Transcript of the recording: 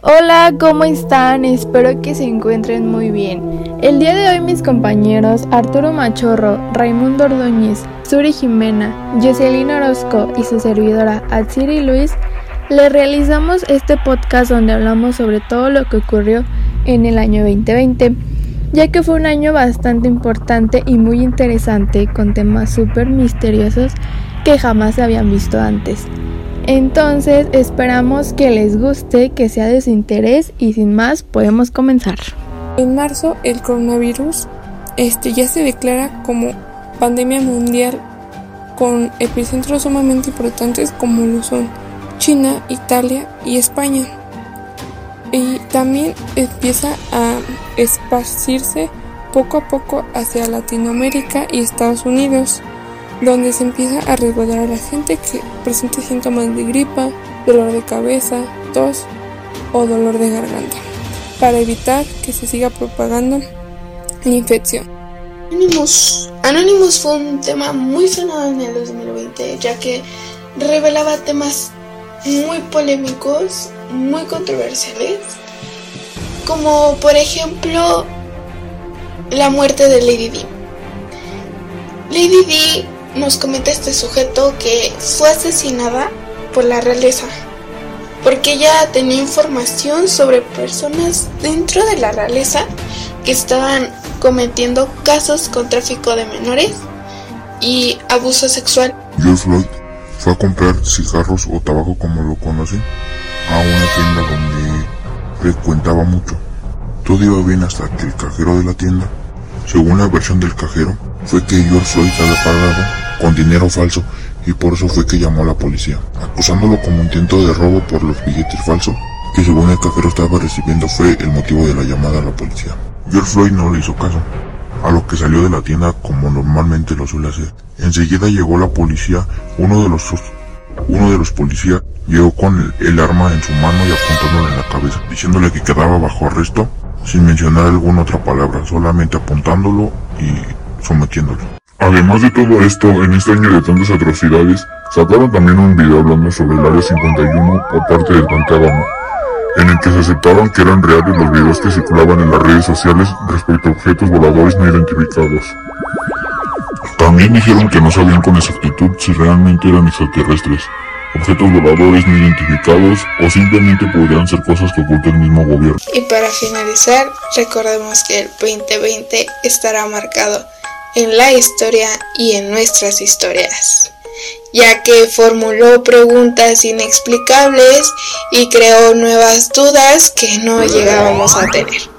Hola, ¿cómo están? Espero que se encuentren muy bien. El día de hoy mis compañeros Arturo Machorro, Raimundo Ordóñez, Suri Jimena, Jocelyn Orozco y su servidora Atsiri Luis le realizamos este podcast donde hablamos sobre todo lo que ocurrió en el año 2020, ya que fue un año bastante importante y muy interesante con temas súper misteriosos que jamás se habían visto antes. Entonces esperamos que les guste, que sea de su interés y sin más podemos comenzar. En marzo el coronavirus este, ya se declara como pandemia mundial con epicentros sumamente importantes como lo son China, Italia y España. Y también empieza a esparcirse poco a poco hacia Latinoamérica y Estados Unidos donde se empieza a resguardar a la gente que presente síntomas de gripa, dolor de cabeza, tos o dolor de garganta, para evitar que se siga propagando la infección. Anonymous. Anonymous fue un tema muy sonado en el 2020, ya que revelaba temas muy polémicos, muy controversiales, como por ejemplo la muerte de Lady Di. Lady Di nos comenta este sujeto que fue asesinada por la realeza, porque ella tenía información sobre personas dentro de la realeza que estaban cometiendo casos con tráfico de menores y abuso sexual. George Floyd fue a comprar cigarros o tabaco como lo conocen a una tienda donde frecuentaba mucho. Todo iba bien hasta que el cajero de la tienda, según la versión del cajero, fue que George Floyd había pagado con dinero falso y por eso fue que llamó a la policía, acusándolo como intento de robo por los billetes falsos, que según el cajero estaba recibiendo fue el motivo de la llamada a la policía. George Floyd no le hizo caso, a lo que salió de la tienda como normalmente lo suele hacer. Enseguida llegó la policía, uno de los uno de los policías llegó con el, el arma en su mano y apuntándole en la cabeza, diciéndole que quedaba bajo arresto sin mencionar alguna otra palabra, solamente apuntándolo y sometiéndolo. Además de todo esto, en este año de tantas atrocidades, sacaron también un video hablando sobre el Área 51 por parte del Pentágono, en el que se aceptaban que eran reales los videos que circulaban en las redes sociales respecto a objetos voladores no identificados. También dijeron que no sabían con exactitud si realmente eran extraterrestres, objetos voladores no identificados o simplemente podrían ser cosas que oculta el mismo gobierno. Y para finalizar, recordemos que el 2020 estará marcado en la historia y en nuestras historias, ya que formuló preguntas inexplicables y creó nuevas dudas que no llegábamos a tener.